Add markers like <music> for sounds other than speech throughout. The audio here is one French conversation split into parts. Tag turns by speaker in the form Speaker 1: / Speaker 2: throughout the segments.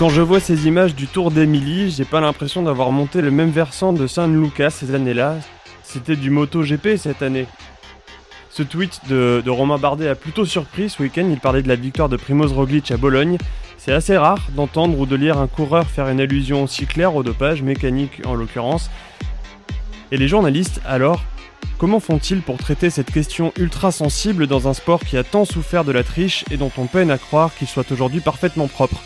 Speaker 1: Quand je vois ces images du Tour d'Emilie, j'ai pas l'impression d'avoir monté le même versant de San Lucas ces années-là. C'était du MotoGP cette année. Ce tweet de, Romain Bardet a plutôt surpris ce week-end. Il parlait de la victoire de Primoz Roglic à Bologne. C'est assez rare d'entendre ou de lire un coureur faire une allusion aussi claire au dopage, mécanique en l'occurrence. Et les journalistes, alors, comment font-ils pour traiter cette question ultra sensible dans un sport qui a tant souffert de la triche et dont on peine à croire qu'il soit aujourd'hui parfaitement propre?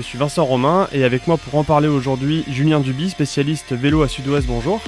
Speaker 1: Je suis Vincent Romain et avec moi pour en parler aujourd'hui, Julien Duby, spécialiste vélo à Sud-Ouest, bonjour.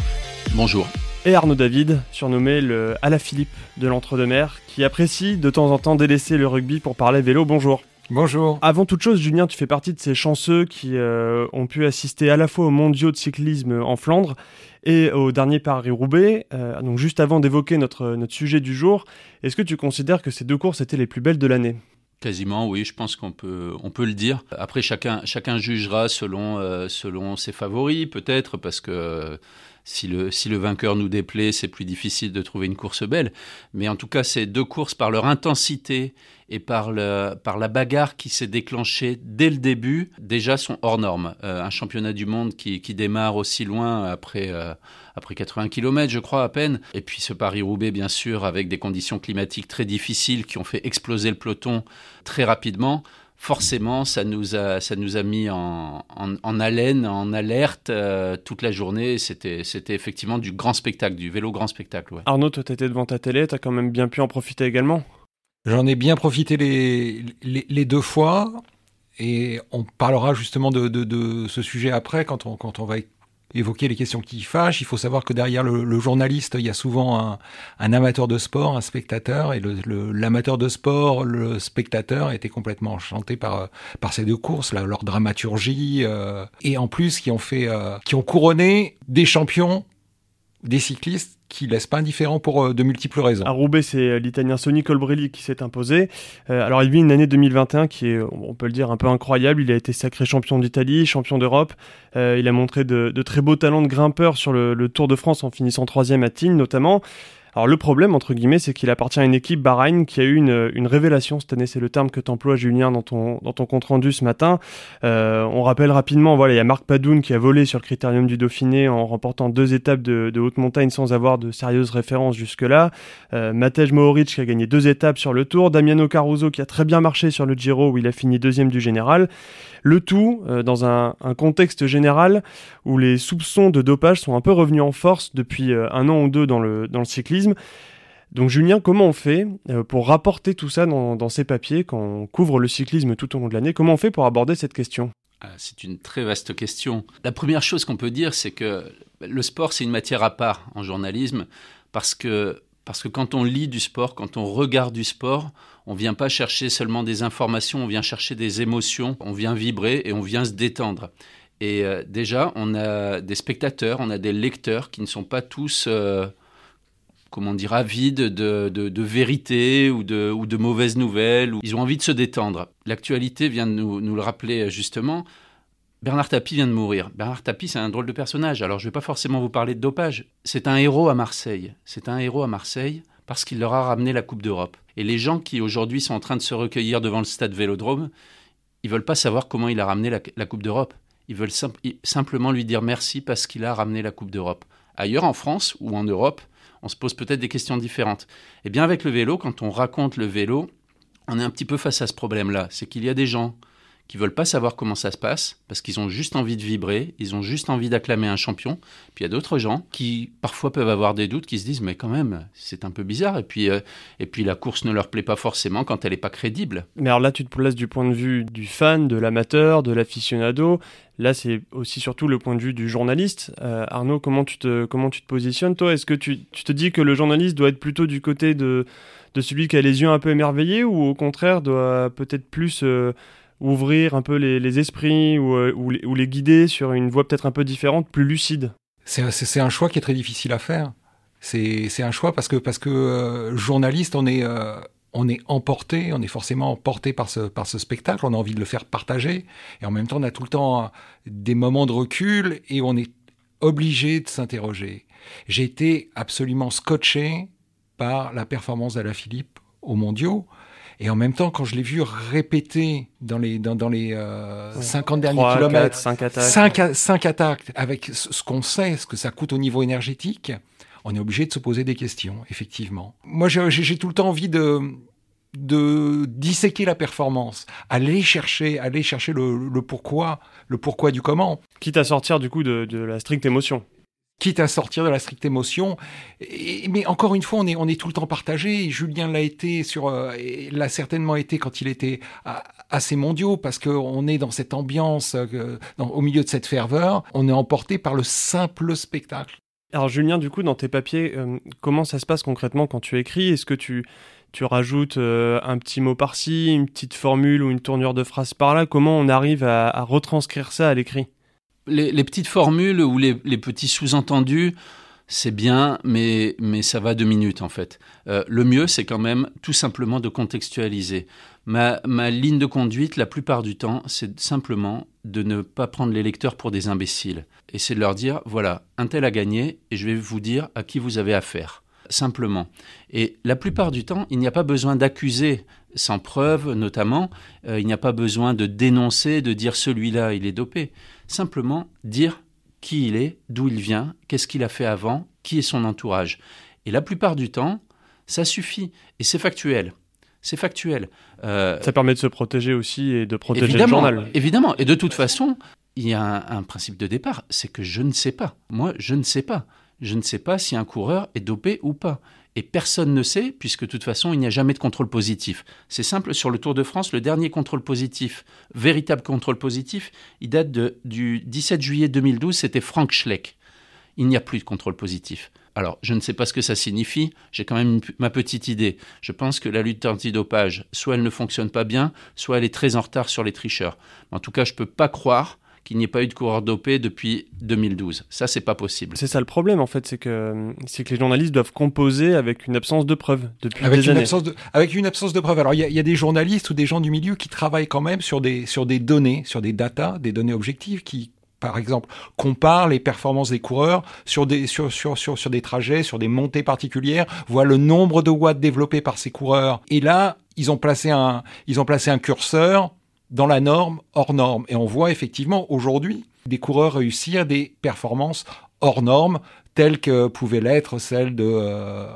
Speaker 2: Bonjour.
Speaker 1: Et Arnaud David, surnommé le la Philippe de l'Entre-deux-Mers, qui apprécie de temps en temps délaisser le rugby pour parler vélo, bonjour.
Speaker 3: Bonjour.
Speaker 1: Avant toute chose, Julien, tu fais partie de ces chanceux qui euh, ont pu assister à la fois aux mondiaux de cyclisme en Flandre et au dernier Paris-Roubaix. Euh, donc juste avant d'évoquer notre, notre sujet du jour, est-ce que tu considères que ces deux courses étaient les plus belles de l'année?
Speaker 2: Quasiment, oui, je pense qu'on peut, on peut le dire. Après, chacun, chacun jugera selon, euh, selon ses favoris, peut-être, parce que si le, si le vainqueur nous déplaît, c'est plus difficile de trouver une course belle. Mais en tout cas, ces deux courses, par leur intensité et par, le, par la bagarre qui s'est déclenchée dès le début, déjà sont hors normes. Euh, un championnat du monde qui, qui, démarre aussi loin après, euh, après 80 km, je crois, à peine. Et puis ce Paris-Roubaix, bien sûr, avec des conditions climatiques très difficiles qui ont fait exploser le peloton très rapidement forcément, ça nous a, ça nous a mis en, en, haleine, en alerte euh, toute la journée. C'était, c'était effectivement du grand spectacle, du vélo grand spectacle.
Speaker 1: Arnaud, toi, tu étais devant ta télé, tu as quand même bien pu en profiter également
Speaker 3: J'en ai bien profité les, les, deux fois. Et on parlera justement de, de, de, ce sujet après, quand on, quand on va évoquer les questions qui fâchent. Il faut savoir que derrière le, journaliste, il y a souvent un, un, amateur de sport, un spectateur, et l'amateur de sport, le spectateur était complètement enchanté par par ces deux courses, leur dramaturgie, euh, et en plus qui ont fait, euh, qui ont couronné des champions, des cyclistes qui laisse pas indifférent pour euh, de multiples raisons.
Speaker 1: À Roubaix, c'est euh, l'Italien Sonny Colbrelli qui s'est imposé. Euh, alors il vit une année 2021 qui est, on peut le dire, un peu incroyable. Il a été sacré champion d'Italie, champion d'Europe. il a montré de, très beaux talents de grimpeur sur le, le Tour de France en finissant troisième à Tignes notamment. Alors le problème, entre guillemets, c'est qu'il appartient à une équipe Bahreïn qui a eu une, révélation cette année, c'est le terme que t'emploies Julien dans ton, dans ton compte rendu ce matin. Euh, on rappelle rapidement, voilà, il y a Marc Padoun qui a volé sur le critérium du Dauphiné en remportant deux étapes de, de haute montagne sans avoir de sérieuses références jusque-là. Euh, Matej Mohoric qui a gagné deux étapes sur le Tour. Damiano Caruso qui a très bien marché sur le Giro où il a fini deuxième du général. Le tout euh, dans un, contexte général où les soupçons de dopage sont un peu revenus en force depuis euh, un an ou deux dans le, dans le cyclisme. Donc Julien, comment on fait euh, pour rapporter tout ça dans, dans ces papiers quand on couvre le cyclisme tout au long de l'année? Comment on fait pour aborder cette question?
Speaker 2: Ah, c'est une très vaste question. La première chose qu'on peut dire, c'est que le sport, c'est une matière à part en journalisme, parce que parce que quand on lit du sport, quand on regarde du sport, on vient pas chercher seulement des informations, on vient chercher des émotions, on vient vibrer et on vient se détendre. Et euh, déjà, on a des spectateurs, on a des lecteurs qui ne sont pas tous, euh, comment dire, avides de, vérité ou de, mauvaises nouvelles. Ils ont envie de se détendre. L'actualité vient de nous, nous le rappeler justement. Bernard Tapie vient de mourir. Bernard Tapie, c'est un drôle de personnage. Alors, je ne vais pas forcément vous parler de dopage. C'est un héros à Marseille. C'est un héros à Marseille parce qu'il leur a ramené la Coupe d'Europe. Et les gens qui aujourd'hui sont en train de se recueillir devant le stade Vélodrome, ils veulent pas savoir comment il a ramené la, Coupe d'Europe. Ils veulent simplement lui dire merci parce qu'il a ramené la Coupe d'Europe. Ailleurs en France ou en Europe, on se pose peut-être des questions différentes. Et eh bien avec le vélo, quand on raconte le vélo, on est un petit peu face à ce problème-là. C'est qu'il y a des gens qui veulent pas savoir comment ça se passe parce qu'ils ont juste envie de vibrer, ils ont juste envie d'acclamer un champion. Puis il y a d'autres gens qui parfois peuvent avoir des doutes, qui se disent mais quand même c'est un peu bizarre et puis euh, et puis la course ne leur plaît pas forcément quand elle n'est pas crédible.
Speaker 1: Mais alors là tu te places du point de vue du fan, de l'amateur, de l'aficionado. Là c'est aussi surtout le point de vue du journaliste. Euh, Arnaud comment tu te comment tu te positionnes toi? Est-ce que tu, tu te dis que le journaliste doit être plutôt du côté de celui qui a les yeux un peu émerveillés ou au contraire doit peut-être plus euh, ouvrir un peu les, esprits euh, ou, les, guider sur une voie peut-être un peu différente, plus lucide
Speaker 3: C'est un choix qui est très difficile à faire. C'est un choix parce que, euh, journaliste, on est, euh, on est emporté, on est forcément emporté par ce, spectacle, on a envie de le faire partager, et en même temps, on a tout le temps des moments de recul et on est obligé de s'interroger. J'ai été absolument scotché par la performance d'Ala Philippe aux mondiaux. Et en même temps, quand je l'ai vu répéter dans les, dans, dans les 50 derniers kilomètres,
Speaker 1: 5 attaques.
Speaker 3: 5, attaques, avec ce qu'on sait, ce que ça coûte au niveau énergétique, on est obligé de se poser des questions, effectivement. Moi, j'ai tout le temps envie de, de disséquer la performance, aller chercher, aller chercher le, pourquoi, le pourquoi du comment.
Speaker 1: Quitte à sortir du coup de, la stricte émotion.
Speaker 3: Quitte à sortir de la stricte émotion, mais encore une fois, on est, on est tout le temps partagé. Julien l'a été sur, euh, l'a certainement été quand il était ces mondiaux, parce qu'on est dans cette ambiance, euh, au milieu de cette ferveur, on est emporté par le simple spectacle.
Speaker 1: Alors Julien, du coup, dans tes papiers, euh, comment ça se passe concrètement quand tu écris? Est-ce que tu, tu rajoutes un petit mot par-ci, une petite formule ou une tournure de phrase par-là? Comment on arrive à, retranscrire ça à l'écrit?
Speaker 2: Les, petites formules ou les, petits sous-entendus, c'est bien, mais, mais ça va deux minutes en fait. Euh, le mieux, c'est quand même tout simplement de contextualiser. Ma, ma, ligne de conduite, la plupart du temps, c'est simplement de ne pas prendre les lecteurs pour des imbéciles. Et c'est de leur dire, voilà, un tel a gagné, et je vais vous dire à qui vous avez affaire. Simplement. Et la plupart du temps, il n'y a pas besoin d'accuser sans preuve, notamment. Euh, il n'y a pas besoin de dénoncer, de dire celui-là, il est dopé. Simplement dire qui il est, d'où il vient, qu'est-ce qu'il a fait avant, qui est son entourage. Et la plupart du temps, ça suffit. Et c'est factuel. C'est factuel.
Speaker 1: Euh, ça permet de se protéger aussi et de protéger le journal.
Speaker 2: Évidemment. Et de toute façon, il y a un, principe de départ, c'est que je ne sais pas. Moi, je ne sais pas. Je ne sais pas si un coureur est dopé ou pas. Et personne ne sait, puisque de toute façon, il n'y a jamais de contrôle positif. C'est simple, sur le Tour de France, le dernier contrôle positif, véritable contrôle positif, il date du 17 juillet 2012, c'était Frank Schleck. Il n'y a plus de contrôle positif. Alors, je ne sais pas ce que ça signifie, j'ai quand même ma petite idée. Je pense que la lutte antidopage, soit elle ne fonctionne pas bien, soit elle est très en retard sur les tricheurs. En tout cas, je ne peux pas croire qu'il n'y ait pas eu de coureur dopé depuis 2012. Ça, c'est pas possible.
Speaker 1: C'est ça le problème, en fait, c'est que, c'est que les journalistes doivent composer avec une absence de preuves depuis
Speaker 3: avec
Speaker 1: des
Speaker 3: une
Speaker 1: années.
Speaker 3: Absence de, avec une absence de preuves. Alors, il y, y, a des journalistes ou des gens du milieu qui travaillent quand même sur des, sur des données, sur des datas, des données objectives qui par exemple, compare les performances des coureurs sur des, sur, sur, sur, sur des trajets, sur des montées particulières, voit le nombre de watts développés par ces coureurs. Et là, ils ont placé un, ils ont placé un curseur dans la norme, hors norme. Et on voit effectivement aujourd'hui des coureurs réussir des performances hors normes telles que pouvaient l'être celles de, euh,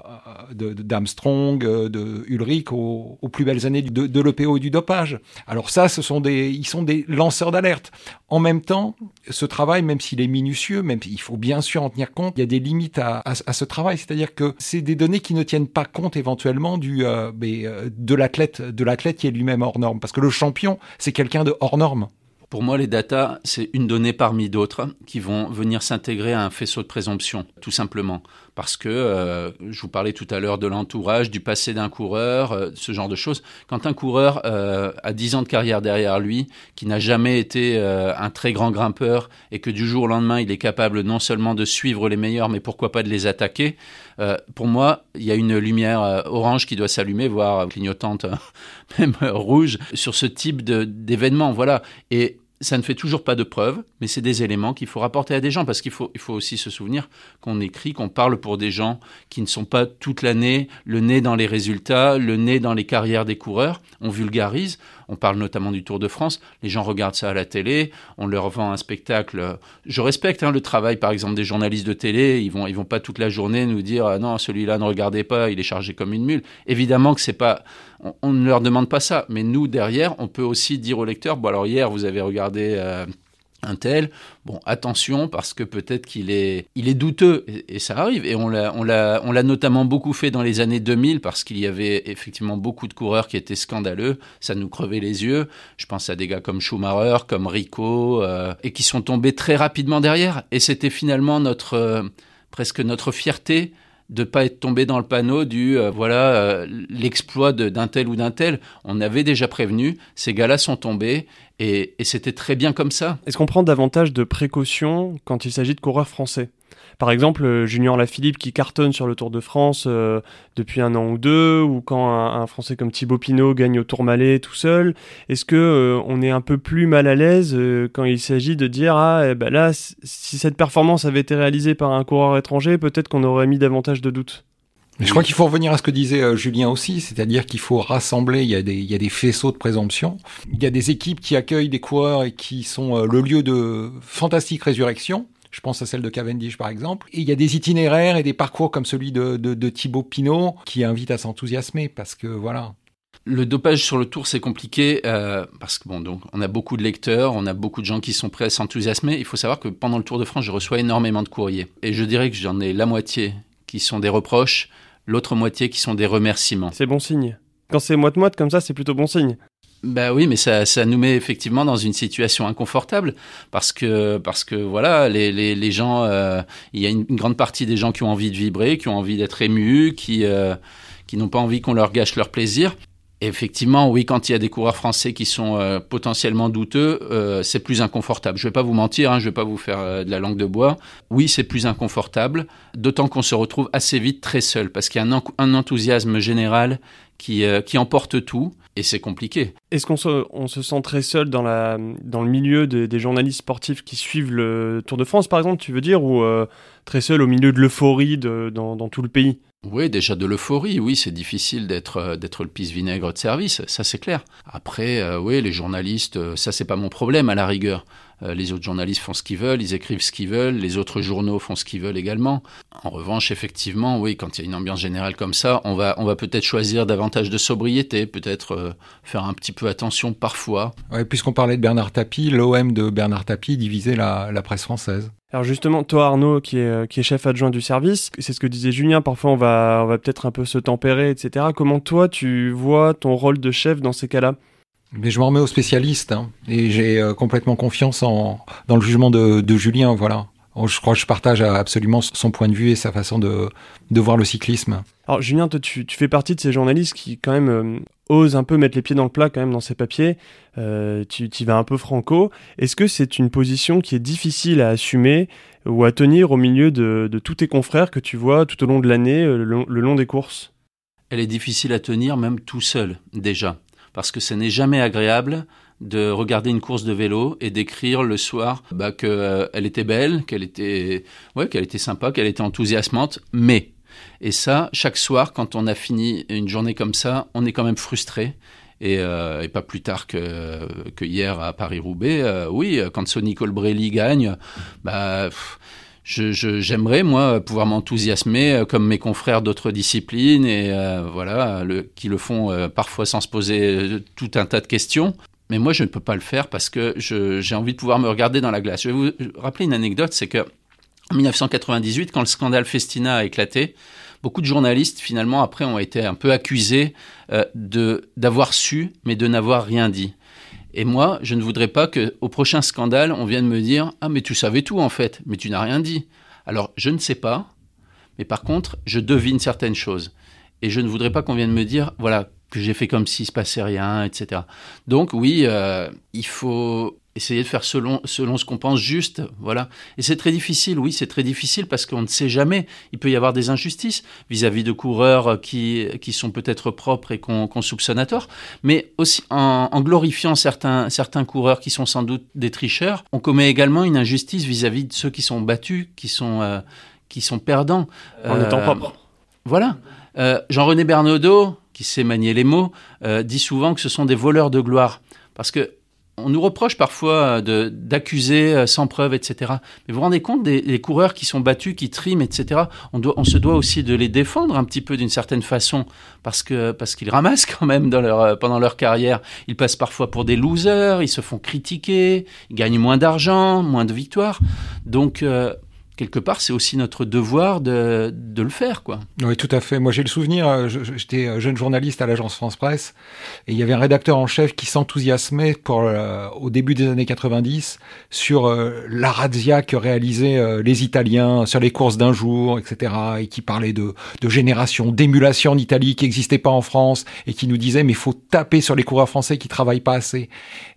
Speaker 3: d'Armstrong, euh, de, Ulrich aux, plus belles années de, de l'EPO et du dopage. Alors ça, ce sont des, ils sont des lanceurs d'alerte. En même temps, ce travail, même s'il est minutieux, même s'il faut bien sûr en tenir compte, il y a des limites à, ce travail. C'est-à-dire que c'est des données qui ne tiennent pas compte éventuellement du, euh, de l'athlète, de l'athlète qui est lui-même hors norme. Parce que le champion, c'est quelqu'un de hors norme.
Speaker 2: Pour moi, les data, c'est une donnée parmi d'autres qui vont venir s'intégrer à un faisceau de présomption, tout simplement. Parce que euh, je vous parlais tout à l'heure de l'entourage, du passé d'un coureur, euh, ce genre de choses. Quand un coureur euh, a 10 ans de carrière derrière lui, qui n'a jamais été un très grand grimpeur et que du jour au lendemain, il est capable non seulement de suivre les meilleurs, mais pourquoi pas de les attaquer, pour moi, il y a une lumière orange qui doit s'allumer, voire clignotante, <laughs> même rouge, sur ce type d'événement. Voilà. Et ça ne fait toujours pas de preuves, mais c'est des éléments qu'il faut rapporter à des gens, parce qu'il faut, faut aussi se souvenir qu'on écrit, qu'on parle pour des gens qui ne sont pas toute l'année le nez dans les résultats, le nez dans les carrières des coureurs. On vulgarise, on parle notamment du Tour de France, les gens regardent ça à la télé, on leur vend un spectacle. Je respecte hein, le travail, par exemple, des journalistes de télé, ils vont, ils vont pas toute la journée nous dire ah non, celui-là ne regardez pas, il est chargé comme une mule. Évidemment que c'est pas on, ne leur demande pas ça. Mais nous, derrière, on peut aussi dire au lecteur, bon alors hier, vous avez regardé euh, un tel, bon attention parce que peut-être qu'il est, il est douteux et, ça arrive. Et on l'a, notamment beaucoup fait dans les années 2000 parce qu'il y avait effectivement beaucoup de coureurs qui étaient scandaleux, ça nous crevait les yeux. Je pense à des gars comme Schumacher, comme Rico euh, et qui sont tombés très rapidement derrière. Et c'était finalement notre euh, presque notre fierté de pas être tombé dans le panneau du euh, voilà euh, l'exploit d'un tel ou d'un tel. On avait déjà prévenu, ces gars-là sont tombés et, et c'était très bien comme ça.
Speaker 1: Est-ce qu'on prend davantage de précautions quand il s'agit de coureurs français? Par exemple, euh, Junior Lafilippe qui cartonne sur le Tour de France euh, depuis un an ou deux, ou quand un, Français comme Thibaut Pinot gagne au Tour Malais tout seul, est-ce que euh, on est un peu plus mal à l'aise quand il s'agit de dire ah eh ben là si cette performance avait été réalisée par un coureur étranger, peut-être qu'on aurait mis davantage de doutes.
Speaker 3: Je crois qu'il faut revenir à ce que disait Julien aussi, c'est-à-dire qu'il faut rassembler, il y, a des, il y a des faisceaux de présomption, il y a des équipes qui accueillent des coureurs et qui sont le lieu de fantastique résurrection, je pense à celle de Cavendish par exemple. Et il y a des itinéraires et des parcours comme celui de, de, de Thibaut Pinot qui invitent à s'enthousiasmer parce que voilà.
Speaker 2: Le dopage sur le tour, c'est compliqué euh, parce que bon, donc on a beaucoup de lecteurs, on a beaucoup de gens qui sont prêts à s'enthousiasmer. Il faut savoir que pendant le Tour de France, je reçois énormément de courriers et je dirais que j'en ai la moitié qui sont des reproches, l'autre moitié qui sont des remerciements.
Speaker 1: C'est bon signe. Quand c'est moite-moite comme ça, c'est plutôt bon signe.
Speaker 2: Bah oui, mais ça, ça nous met effectivement dans une situation inconfortable parce que parce que voilà, les, les, les gens, euh, il y a une, grande partie des gens qui ont envie de vibrer, qui ont envie d'être émus, qui euh, qui n'ont pas envie qu'on leur gâche leur plaisir. Effectivement, oui, quand il y a des coureurs français qui sont euh, potentiellement douteux, euh, c'est plus inconfortable. Je ne vais pas vous mentir, hein, je ne vais pas vous faire euh, de la langue de bois. Oui, c'est plus inconfortable, d'autant qu'on se retrouve assez vite très seul, parce qu'il y a un, enthousiasme général qui, emporte tout, et c'est compliqué.
Speaker 1: Est-ce qu'on se, sent très seul dans, le milieu des, journalistes sportifs qui suivent le Tour de France, par exemple, tu veux dire, ou très seul au milieu de l'euphorie dans tout le pays?
Speaker 2: Oui, déjà de l'euphorie, oui, c'est difficile d'être euh, d'être le pisse-vinaigre de service, ça c'est clair. Après, euh, oui, les journalistes, euh, ça c'est pas mon problème à la rigueur. les autres journalistes font ce qu'ils veulent, ils écrivent ce qu'ils veulent, les autres journaux font ce qu'ils veulent également. En revanche, effectivement, oui, quand il y a une ambiance générale comme ça, on va, peut-être choisir davantage de sobriété, peut-être faire un petit peu attention parfois.
Speaker 3: Ouais, puisqu'on parlait de Bernard Tapie, l'OM de Bernard Tapie divisait la presse française.
Speaker 1: Alors justement, toi Arnaud, qui est, euh, qui est chef adjoint du service, c'est ce que disait Julien, parfois on va, on va peut-être un peu se tempérer, etc. Comment toi tu vois ton rôle de chef dans ces cas-là?
Speaker 3: Mais je m'en remets aux spécialistes hein, et j'ai euh, complètement confiance en, dans le jugement de Julien. Voilà. Oh, je crois que je partage absolument son point de vue et sa façon de, de voir le cyclisme.
Speaker 1: Alors Julien, toi, tu, tu, fais partie de ces journalistes qui quand même euh, osent un peu mettre les pieds dans le plat quand même dans ces papiers. Euh, tu, tu vas un peu franco. Est-ce que c'est une position qui est difficile à assumer ou à tenir au milieu de, de tous tes confrères que tu vois tout au long de l'année, euh, le, le long des courses?
Speaker 2: Elle est difficile à tenir même tout seul déjà, parce que ce n'est jamais agréable de regarder une course de vélo et d'écrire le soir bah, qu'elle euh, était belle, qu'elle était, ouais, qu'elle était sympa, qu'elle était enthousiasmante, mais. Et ça, chaque soir, quand on a fini une journée comme ça, on est quand même frustré. Et, euh, pas plus tard que, hier à Paris-Roubaix, euh, oui, quand Sonny Colbrelli gagne, bah. j'aimerais moi pouvoir m'enthousiasmer comme mes confrères d'autres disciplines et voilà qui le font parfois sans se poser tout un tas de questions mais moi, je ne peux pas le faire parce que j'ai envie de pouvoir me regarder dans la glace. Je vais vous rappeler une anecdote, c'est que en 1998, quand le scandale Festina a éclaté, beaucoup de journalistes, finalement, après, ont été un peu accusés euh, de d'avoir su, mais de n'avoir rien dit. Et moi, je ne voudrais pas qu'au prochain scandale, on vienne me dire Ah, mais tu savais tout, en fait, mais tu n'as rien dit. Alors, je ne sais pas, mais par contre, je devine certaines choses. Et je ne voudrais pas qu'on vienne me dire Voilà, que j'ai fait comme s'il se passait rien, etc. Donc oui, euh, il faut essayer de faire selon, selon ce qu'on pense juste, voilà. Et c'est très difficile, oui, c'est très difficile parce qu'on ne sait jamais. Il peut y avoir des injustices vis-à-vis de coureurs qui, qui sont peut-être propres et qu'on soupçonne à tort, mais aussi en, en, glorifiant certains, certains coureurs qui sont sans doute des tricheurs, on commet également une injustice vis-à-vis de ceux qui sont battus, qui sont, euh, qui sont perdants.
Speaker 1: En étant euh, propre.
Speaker 2: Voilà. Jean-René Bernaudot, qui sait manier les mots, euh, dit souvent que ce sont des voleurs de gloire. Parce que on nous reproche parfois d'accuser euh, sans preuve, etc. Mais vous vous rendez compte des, coureurs qui sont battus, qui triment, etc. On, doit, on se doit aussi de les défendre un petit peu d'une certaine façon, parce que parce qu'ils ramassent quand même dans leur, euh, pendant leur carrière. Ils passent parfois pour des losers, ils se font critiquer, ils gagnent moins d'argent, moins de victoires. Donc quelque part, c'est aussi notre devoir de, de, le faire, quoi.
Speaker 3: Oui, tout à fait. Moi, j'ai le souvenir, euh, j'étais euh, jeune journaliste à l'agence France Presse, et il y avait un rédacteur en chef qui s'enthousiasmait pour euh, au début des années 90 sur la razzia que réalisaient les Italiens sur les courses d'un jour, etc., et qui parlait de, de génération, d'émulation en Italie qui n'existait pas en France, et qui nous disait mais faut taper sur les coureurs français qui travaillent pas assez.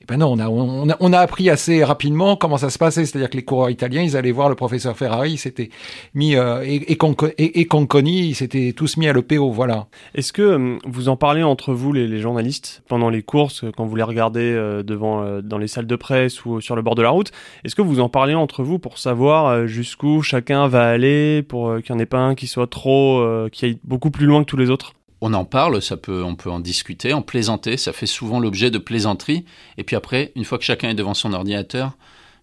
Speaker 3: Et ben non, on a, on a, on a appris assez rapidement comment ça se passait, c'est-à-dire que les coureurs italiens, ils allaient voir le professeur Ferrer Ferrari s'était mis euh, et, et, et, Conconi, ils s'étaient tous mis à l'EPO, voilà.
Speaker 1: Est-ce que euh, vous en parlez entre vous, les, les journalistes, pendant les courses, quand vous les regardez euh, devant, dans les salles de presse ou sur le bord de la route Est-ce que vous en parlez entre vous pour savoir jusqu'où chacun va aller, pour qu'il n'y en ait pas un qui soit trop, qui aille beaucoup plus loin que tous les autres?
Speaker 2: On en parle, ça peut, on peut en discuter, en plaisanter, ça fait souvent l'objet de plaisanteries. Et puis après, une fois que chacun est devant son ordinateur,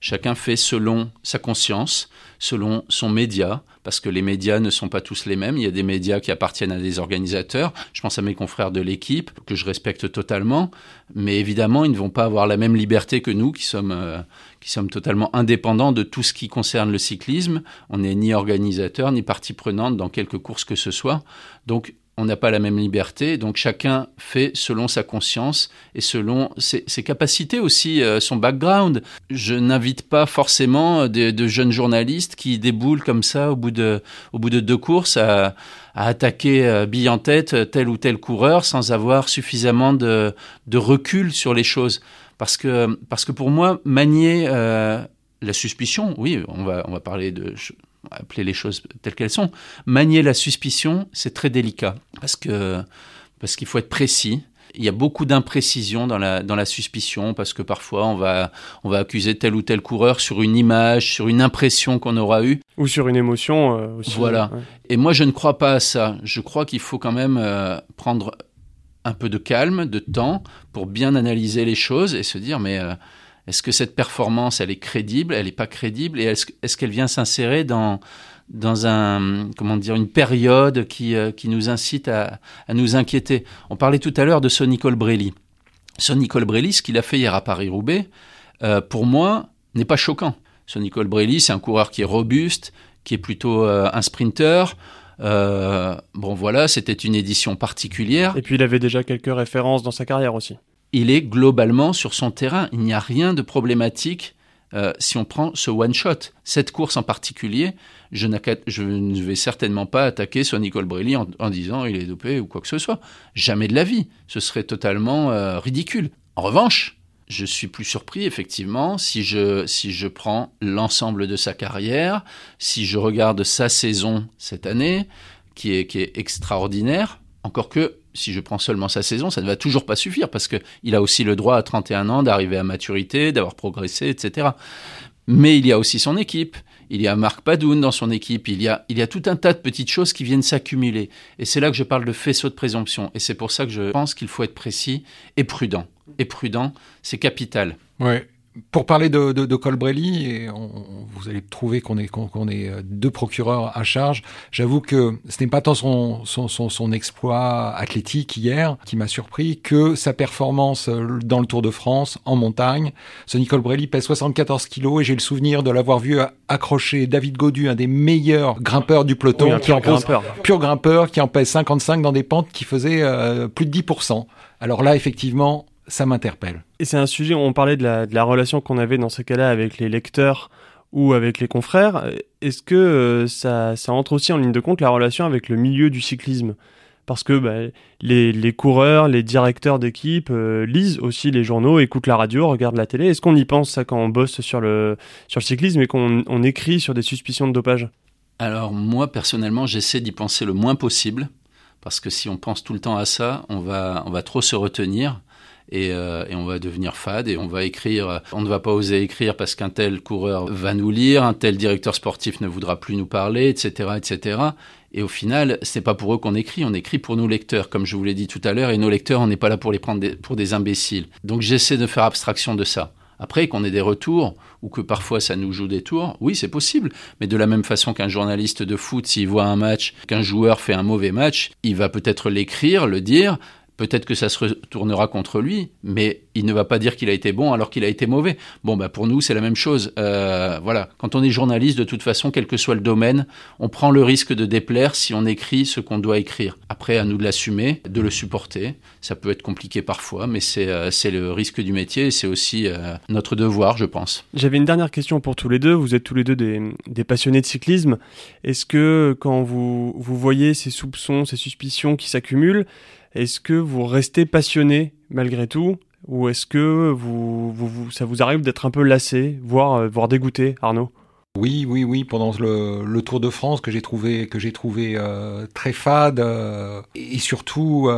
Speaker 2: chacun fait selon sa conscience, selon son média, parce que les médias ne sont pas tous les mêmes. Il y a des médias qui appartiennent à des organisateurs. Je pense à mes confrères de l'équipe, que je respecte totalement. Mais évidemment, ils ne vont pas avoir la même liberté que nous, qui sommes, euh, qui sommes totalement indépendants de tout ce qui concerne le cyclisme. On n'est ni organisateur, ni partie prenante dans quelque course que ce soit. Donc, on n'a pas la même liberté, donc chacun fait selon sa conscience et selon ses, capacités aussi, euh, son background. Je n'invite pas forcément de, jeunes journalistes qui déboulent comme ça au bout de, au bout de deux courses à, attaquer euh, bille en tête tel ou tel coureur sans avoir suffisamment de, recul sur les choses. Parce que, parce que pour moi, manier euh, la suspicion, oui, on va, on va parler de appeler les choses telles qu'elles sont. Manier la suspicion, c'est très délicat parce que parce qu'il faut être précis. Il y a beaucoup d'imprécisions dans la, dans la suspicion parce que parfois on va, on va accuser tel ou tel coureur sur une image, sur une impression qu'on aura eue.
Speaker 1: Ou sur une émotion euh, aussi.
Speaker 2: Voilà. Et moi je ne crois pas à ça. Je crois qu'il faut quand même euh, prendre un peu de calme, de temps pour bien analyser les choses et se dire mais euh, est-ce que cette performance, elle est crédible, elle n'est pas crédible, et est-ce qu'elle vient s'insérer dans dans un comment dire une période qui, euh, qui nous incite à, à, nous inquiéter? On parlait tout à l'heure de Sonny Colbrelli. Sonny Colbrelli, ce qu'il a fait hier à Paris-Roubaix, euh, pour moi, n'est pas choquant. Sonny Colbrelli, c'est un coureur qui est robuste, qui est plutôt euh, un sprinter. bon voilà, c'était une édition particulière.
Speaker 1: Et puis il avait déjà quelques références dans sa carrière aussi
Speaker 2: il est globalement sur son terrain. Il n'y a rien de problématique euh, si on prend ce one-shot. Cette course en particulier, je, ne vais certainement pas attaquer Sonny Colbrelli en, en, disant il est dopé ou quoi que ce soit. Jamais de la vie. Ce serait totalement euh, ridicule. En revanche, je suis plus surpris, effectivement, si je, si je prends l'ensemble de sa carrière, si je regarde sa saison cette année, qui est, qui est extraordinaire, encore que si je prends seulement sa saison, ça ne va toujours pas suffire parce qu'il a aussi le droit à 31 ans d'arriver à maturité, d'avoir progressé, etc. Mais il y a aussi son équipe. Il y a Marc Padoun dans son équipe. Il y a, il y a tout un tas de petites choses qui viennent s'accumuler. Et c'est là que je parle de faisceau de présomption. Et c'est pour ça que je pense qu'il faut être précis et prudent. Et prudent, c'est capital.
Speaker 3: Ouais pour parler de, de, de Colbrelli, et vous allez trouver qu'on est, qu'on est euh, deux procureurs à charge. J'avoue que ce n'est pas tant son, son, son, son, exploit athlétique hier qui m'a surpris que sa performance euh, dans le Tour de France en montagne. Ce Nicole Colbrelli pèse 74 kilos et j'ai le souvenir de l'avoir vu accrocher David Godu, un des meilleurs grimpeurs du peloton,
Speaker 1: qui en grimpeur.
Speaker 3: pur grimpeur, qui en pèse 55 dans des pentes qui faisaient euh, plus de 10%. Alors là, effectivement, ça m'interpelle.
Speaker 1: Et c'est un sujet, on parlait de la, de la relation qu'on avait dans ce cas-là avec les lecteurs ou avec les confrères. Est-ce que euh, ça, ça, entre aussi en ligne de compte la relation avec le milieu du cyclisme? Parce que bah, les, les, coureurs, les directeurs d'équipe euh, lisent aussi les journaux, écoutent la radio, regardent la télé. Est-ce qu'on y pense ça quand on bosse sur le, sur le cyclisme et qu'on on écrit sur des suspicions de dopage?
Speaker 2: Alors moi personnellement j'essaie d'y penser le moins possible parce que si on pense tout le temps à ça, on va, on va trop se retenir et, euh, et, on va devenir fade et on va écrire. On ne va pas oser écrire parce qu'un tel coureur va nous lire, un tel directeur sportif ne voudra plus nous parler, etc., etc. Et au final, c'est pas pour eux qu'on écrit, on écrit pour nos lecteurs, comme je vous l'ai dit tout à l'heure. Et nos lecteurs, on n'est pas là pour les prendre pour des imbéciles. Donc j'essaie de faire abstraction de ça. Après, qu'on ait des retours ou que parfois ça nous joue des tours, oui, c'est possible. Mais de la même façon qu'un journaliste de foot, s'il voit un match, qu'un joueur fait un mauvais match, il va peut-être l'écrire, le dire, peut-être que ça se retournera contre lui, mais il ne va pas dire qu'il a été bon alors qu'il a été mauvais. Bon, bah pour nous, c'est la même chose. Euh, voilà, quand on est journaliste, de toute façon, quel que soit le domaine, on prend le risque de déplaire si on écrit ce qu'on doit écrire. Après, à nous de l'assumer, de le supporter. Ça peut être compliqué parfois, mais c'est euh, le risque du métier et c'est aussi euh, notre devoir, je pense.
Speaker 1: J'avais une dernière question pour tous les deux. Vous êtes tous les deux des, des passionnés de cyclisme. Est-ce que quand vous, vous voyez ces soupçons, ces suspicions qui s'accumulent, est-ce que vous restez passionné malgré tout ou est-ce que vous, ça vous arrive d'être un peu lassé, voire, euh, voire dégoûté, Arnaud?
Speaker 3: Oui, oui, oui, pendant le, Tour de France que j'ai trouvé, que trouvé euh, très fade euh, et surtout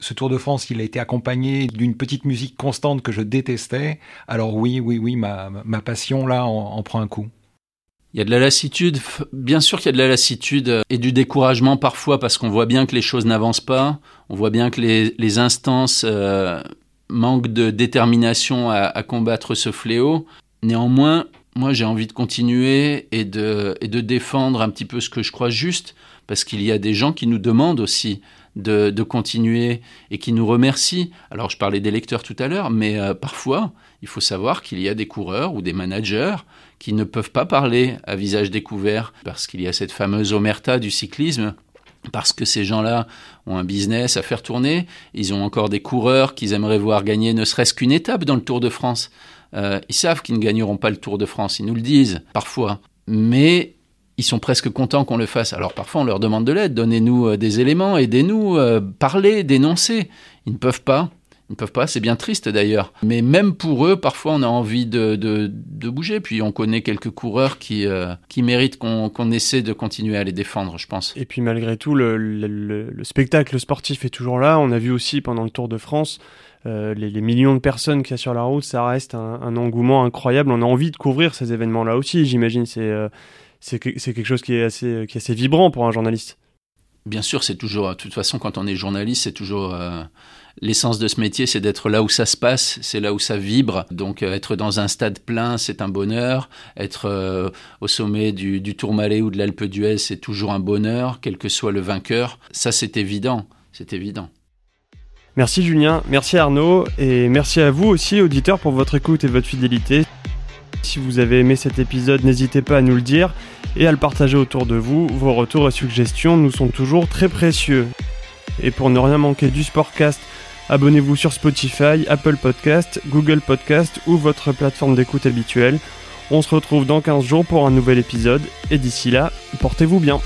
Speaker 3: ce Tour de France, il a été accompagné d'une petite musique constante que je détestais. Alors oui, oui, oui, ma, ma passion là en, prend un coup.
Speaker 2: Il y a de la lassitude, bien sûr qu'il y a de la lassitude et du découragement parfois parce qu'on voit bien que les choses n'avancent pas, on voit bien que les, instances manquent de détermination à, combattre ce fléau. Néanmoins, moi j'ai envie de continuer et de, défendre un petit peu ce que je crois juste, parce qu'il y a des gens qui nous demandent aussi de, de, continuer et qui nous remercient. Alors je parlais des lecteurs tout à l'heure, mais euh, parfois il faut savoir qu'il y a des coureurs ou des managers qui ne peuvent pas parler à visage découvert, parce qu'il y a cette fameuse omerta du cyclisme parce que ces gens-là ont un business à faire tourner, ils ont encore des coureurs qu'ils aimeraient voir gagner ne serait-ce qu'une étape dans le Tour de France. Euh, ils savent qu'ils ne gagneront pas le Tour de France, ils nous le disent parfois, mais ils sont presque contents qu'on le fasse. Alors parfois on leur demande de l'aide, donnez-nous euh, des éléments, aidez-nous, euh, parlez, dénoncez. Ils ne peuvent pas. Ils ne peuvent pas, c'est bien triste d'ailleurs. Mais même pour eux, parfois on a envie de, de, bouger. Puis on connaît quelques coureurs qui, qui méritent qu'on essaie de continuer à les défendre, je pense.
Speaker 1: Et puis malgré tout, le, le spectacle sportif est toujours là. On a vu aussi pendant le Tour de France euh, les, millions de personnes qu'il y a sur la route, ça reste un, engouement incroyable. On a envie de couvrir ces événements-là aussi, j'imagine. C'est euh, c'est quelque chose qui est, assez, qui est assez vibrant pour un journaliste.
Speaker 2: Bien sûr, c'est toujours, de toute façon, quand on est journaliste, c'est toujours euh, l'essence de ce métier, c'est d'être là où ça se passe, c'est là où ça vibre. Donc, être dans un stade plein, c'est un bonheur. Être au sommet du, du Tourmalet ou de l'Alpe d'Huez, c'est toujours un bonheur, quel que soit le vainqueur. Ça, c'est évident, c'est évident.
Speaker 1: Merci Julien, merci Arnaud et merci à vous aussi auditeurs pour votre écoute et votre fidélité. Si vous avez aimé cet épisode, n'hésitez pas à nous le dire et à le partager autour de vous. Vos retours et suggestions nous sont toujours très précieux. Et pour ne rien manquer du Sportcast, abonnez-vous sur Spotify, Apple Podcast, Google Podcast ou votre plateforme d'écoute habituelle. On se retrouve dans 15 jours pour un nouvel épisode et d'ici là, portez-vous bien.